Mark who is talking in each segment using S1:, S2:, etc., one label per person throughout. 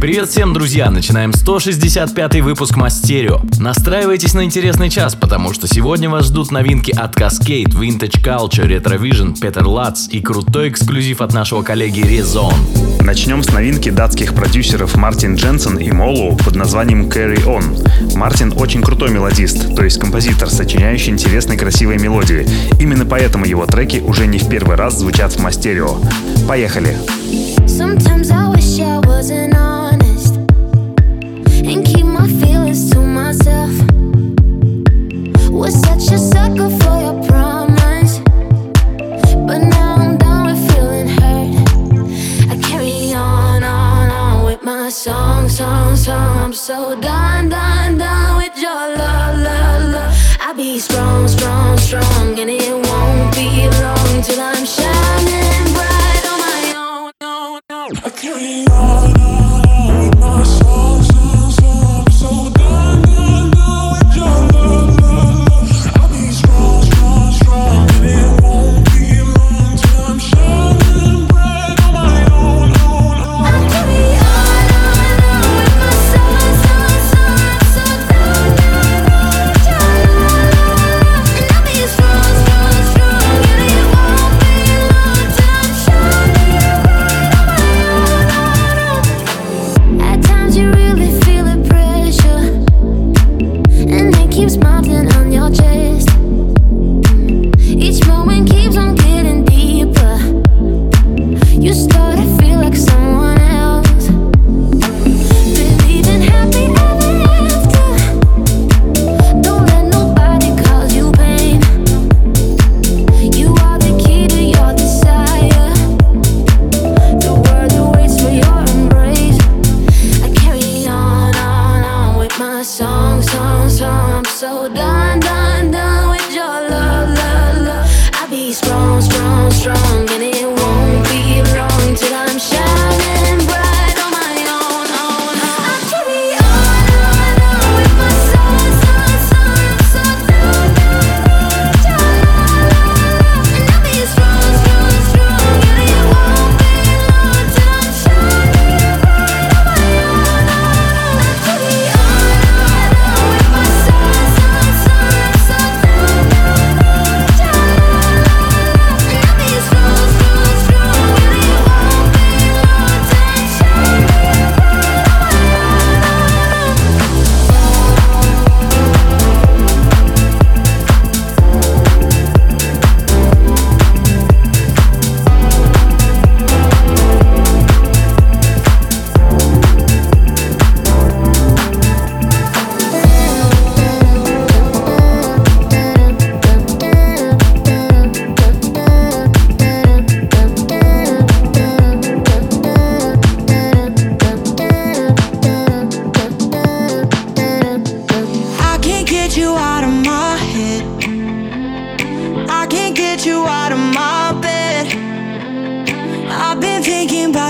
S1: Привет всем, друзья! Начинаем 165 выпуск Мастерио. Настраивайтесь на интересный час, потому что сегодня вас ждут новинки от Cascade, Vintage Culture, Retrovision, Peter Lutz и крутой эксклюзив от нашего коллеги Резон.
S2: Начнем с новинки датских продюсеров Мартин Дженсен и Молу под названием Carry On. Мартин очень крутой мелодист, то есть композитор, сочиняющий интересные красивые мелодии. Именно поэтому его треки уже не в первый раз звучат в Мастерио. Поехали!
S3: Sometimes I wish I wasn't and keep my feelings to myself. Was such a sucker for your promise, but now I'm done with feeling hurt. I carry on, on, on with my song, song, song. So done, done, done with your love, love, love. I'll be strong, strong, strong, and it won't be long till I'm shining bright on my own. I carry on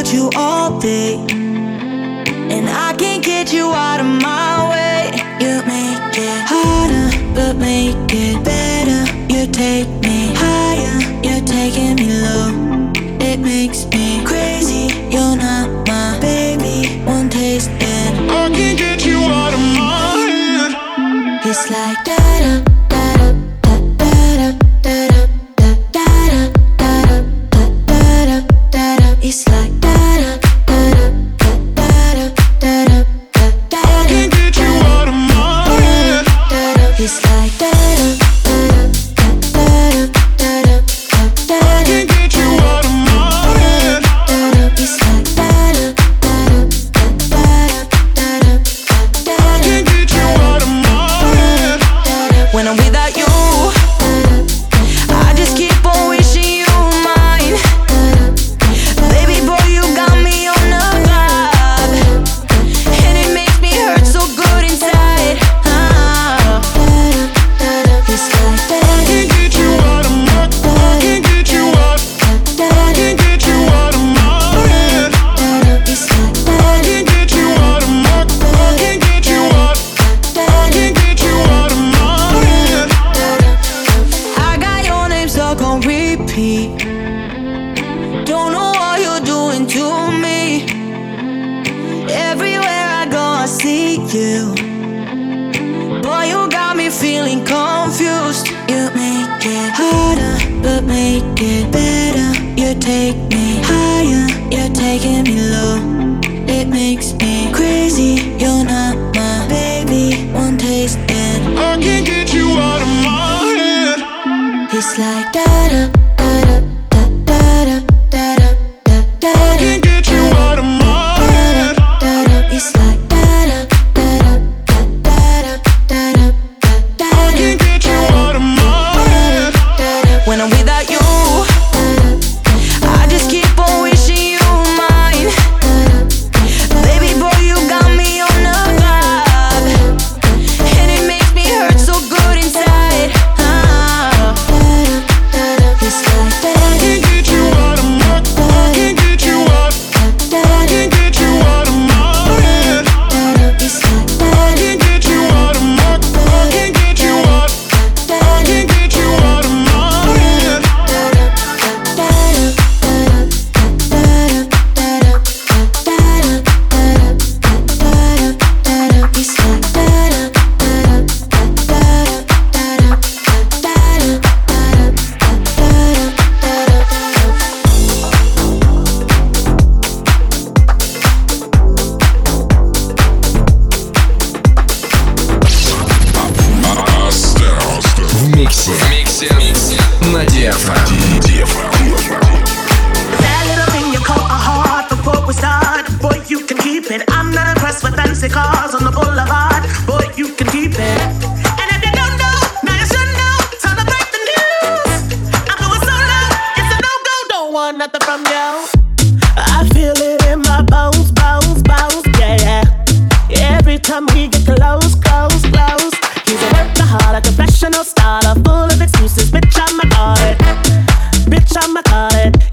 S4: about you all day. And I can't get you out of my way. You make it harder, but make it better. You take me higher, you're taking me low. It makes me crazy. You're not my baby. One taste and
S5: I can't get you out of my head.
S4: it's like da like da da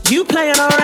S5: you
S6: playing around.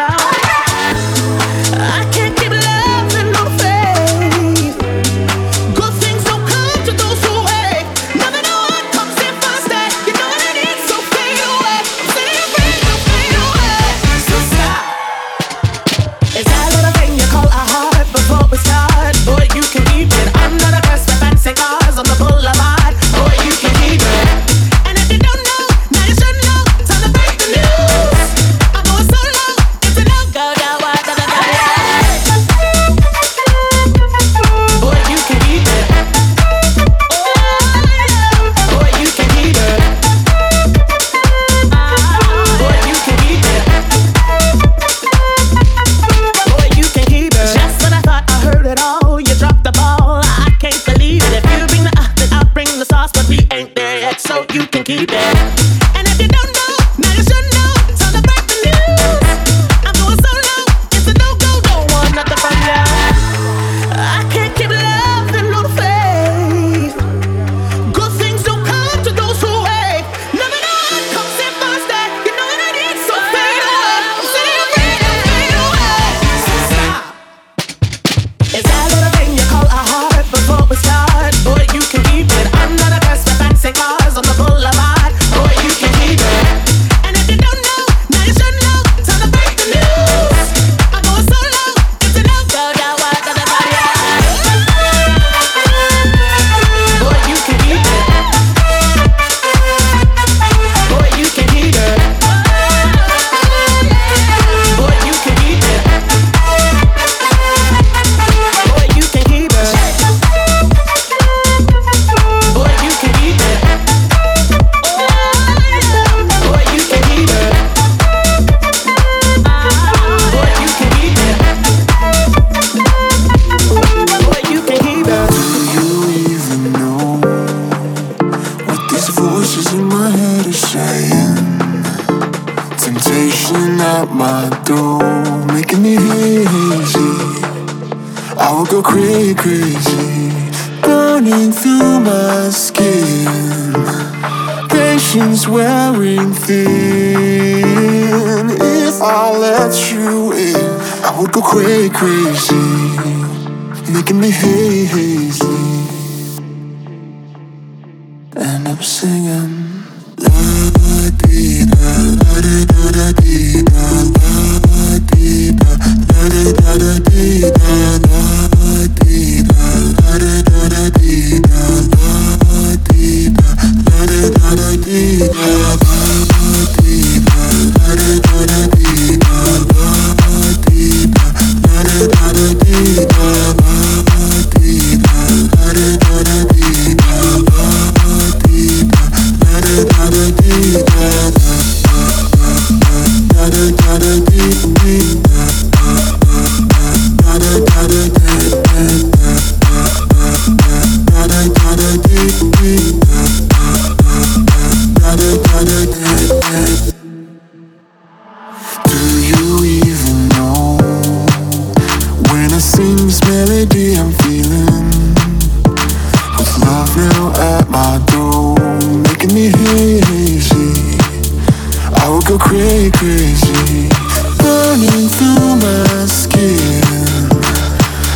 S7: burning through my skin.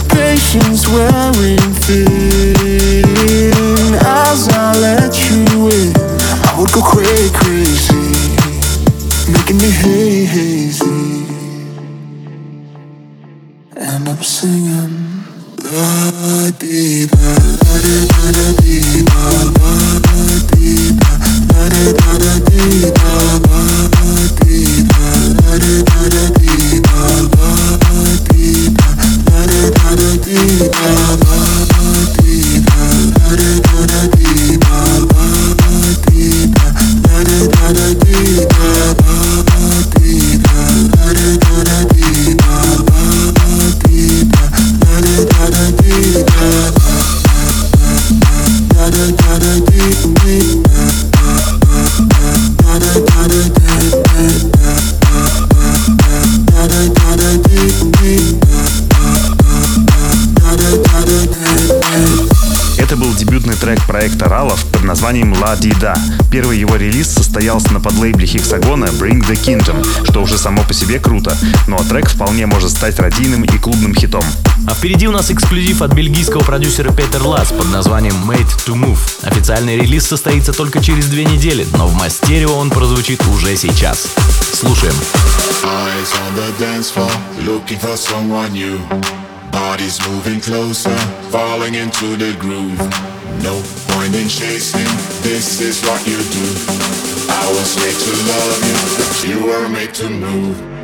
S7: Patience wearing thin. As I let you in, I would go crazy.
S2: The Kingdom, что уже само по себе круто, но трек вполне может стать родийным и клубным хитом.
S1: А впереди у нас эксклюзив от бельгийского продюсера Петер Лас под названием Made to Move. Официальный релиз состоится только через две недели, но в мастерио он прозвучит уже сейчас. Слушаем.
S8: Eyes on the dance floor, looking for someone new. Bodies moving closer, falling into the groove. No point in chasing, this is what you do. I was made to love you, you were made to move.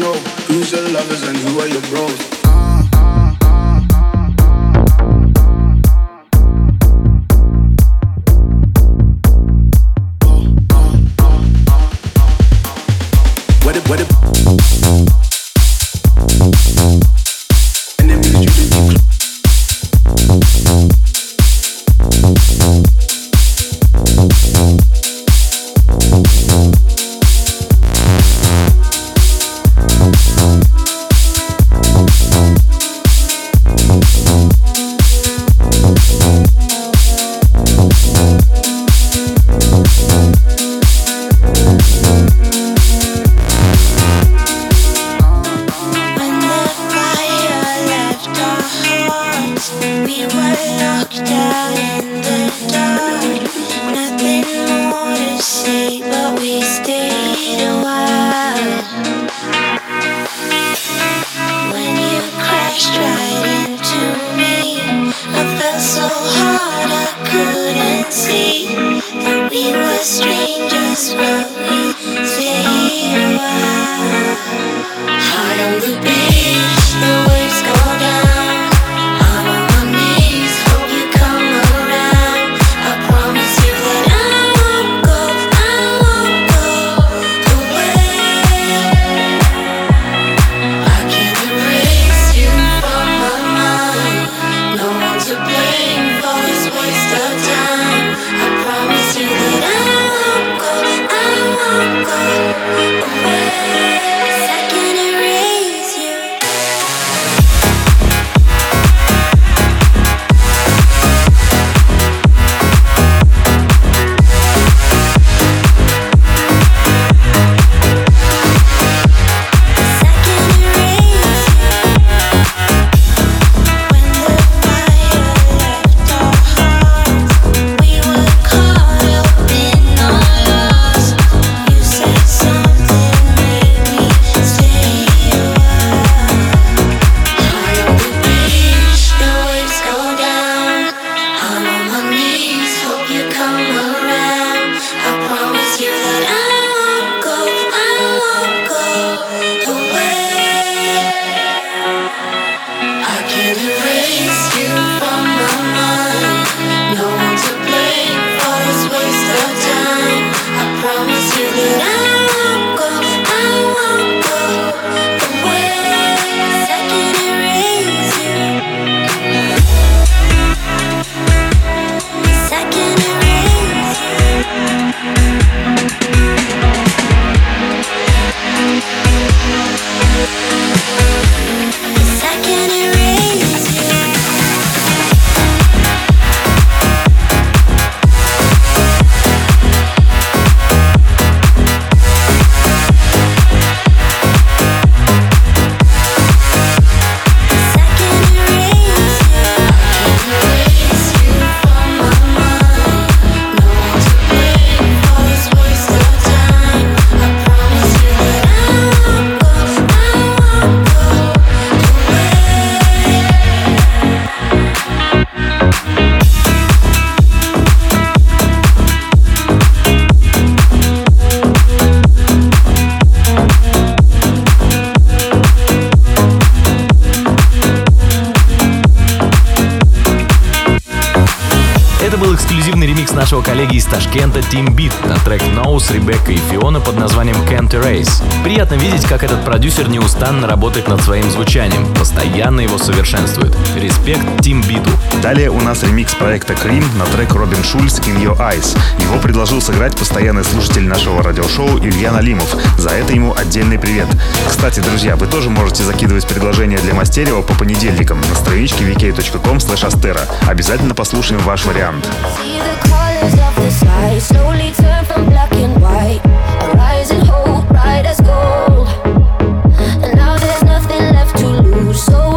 S4: Know?
S9: Who's your lovers and who are your bros?
S1: нашего коллеги из Ташкента Тим Бит на трек No Ребекка и Фиона под названием Can't Erase. Приятно видеть, как этот продюсер неустанно работает над своим звучанием, постоянно его совершенствует. Респект Тим Биту.
S2: Далее у нас ремикс проекта Крим на трек Робин Шульц In Your Eyes. Его предложил сыграть постоянный слушатель нашего радиошоу Илья Налимов. За это ему отдельный привет. Кстати, друзья, вы тоже можете закидывать предложения для Мастерева по понедельникам на страничке vk.com. Обязательно послушаем ваш вариант.
S3: See the Slowly turn from black and white. Bright as gold. And now there's nothing left to lose. So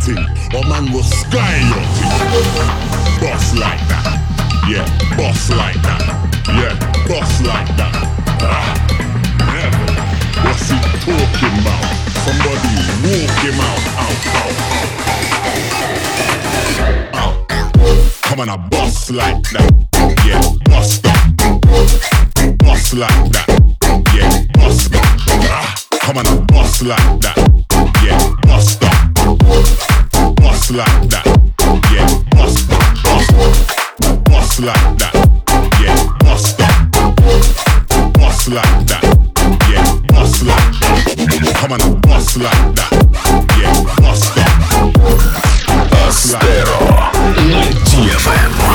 S10: thing. Or man will sky your thing. Boss like that. Yeah, boss like that. Yeah, boss like that. Ah, never. What's he talking about? Somebody walk him out, out, out. Out. Come on, a boss like that. Yeah, boss that. Boss like that. Yeah, boss that. Ah, come on, a boss like that. Yeah, boss that bust like that, yeah, bust, bust, bust like that, yeah, bust, bust like that, yeah, bust like that. Come on, bust like that, yeah, bust, bust like that.
S11: Astero, DFM.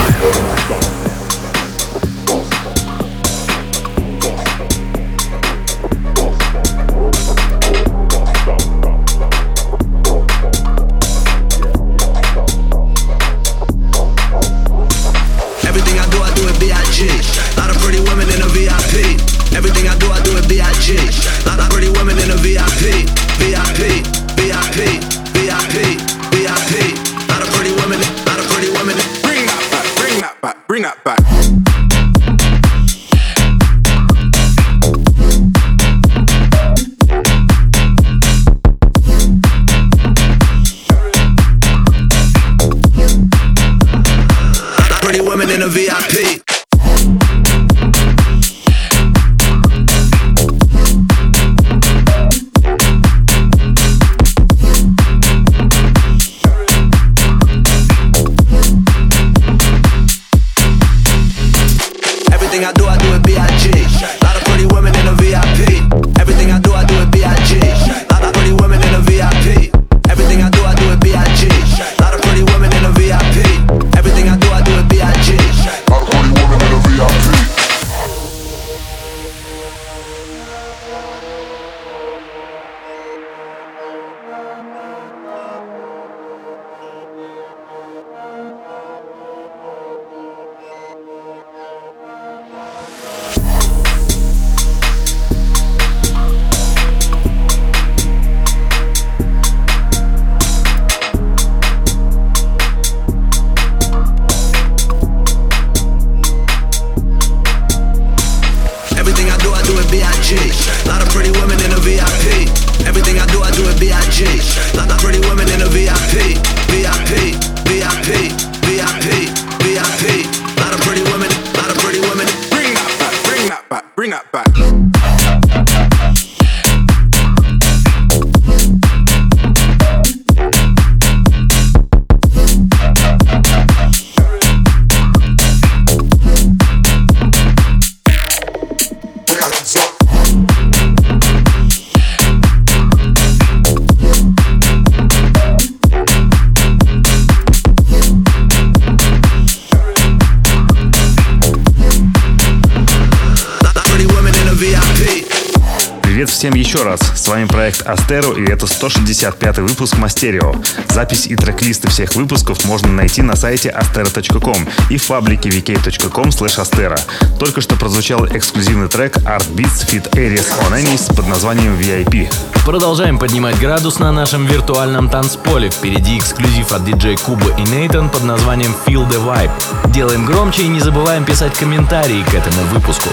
S11: Астеро и это 165 выпуск Мастерио. Запись и трек-листы всех выпусков можно найти на сайте astero.com и в паблике vk.com astero. Только что прозвучал эксклюзивный трек Art Beats Fit Aries on Anis под названием VIP.
S1: Продолжаем поднимать градус на нашем виртуальном танцполе. Впереди эксклюзив от диджей Куба и Нейтан под названием Feel the Vibe. Делаем громче и не забываем писать комментарии к этому выпуску.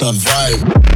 S12: the vibe.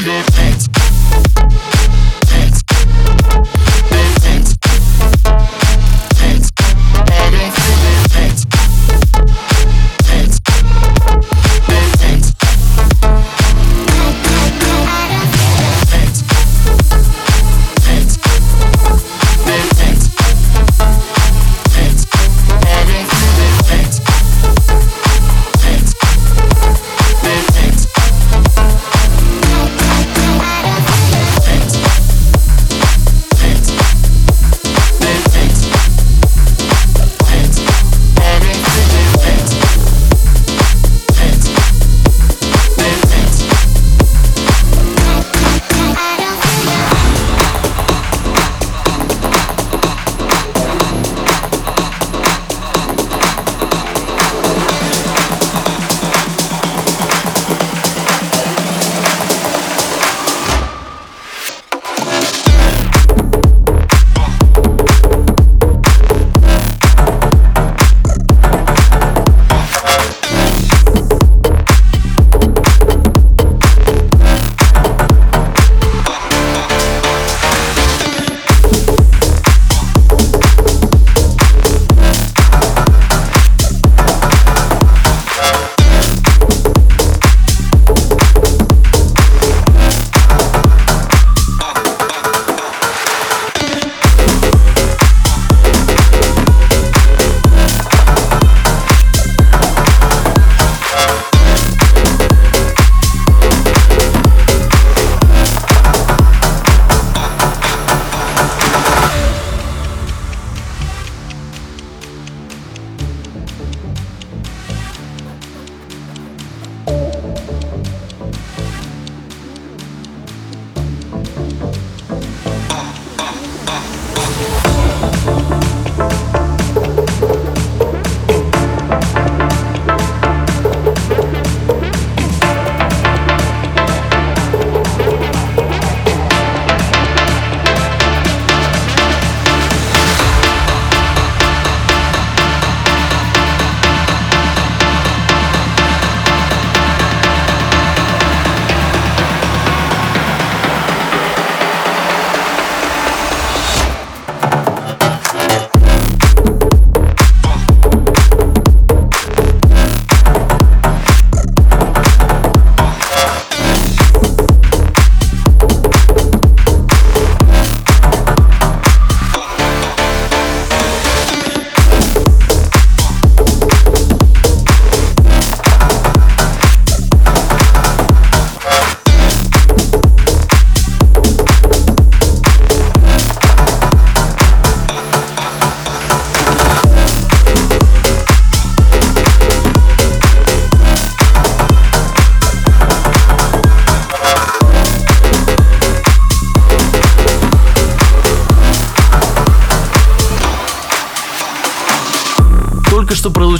S12: do your thing.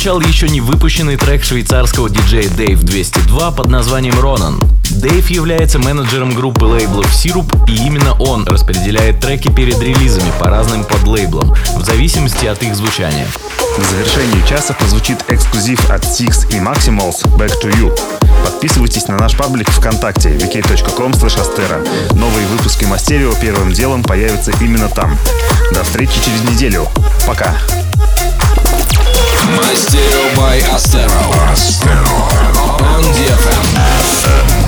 S1: Прозвучал еще не выпущенный трек швейцарского диджея Dave 202 под названием Ронан. Дэйв является менеджером группы лейблов Syrup, и именно он распределяет треки перед релизами по разным подлейблам, в зависимости от их звучания.
S2: На завершении часа прозвучит эксклюзив от Six и Maximals Back to You. Подписывайтесь на наш паблик ВКонтакте vk.com. Новые выпуски Мастерио первым делом появятся именно там. До встречи через неделю. Пока.
S13: My stereo by Astero. Astero. On the FM.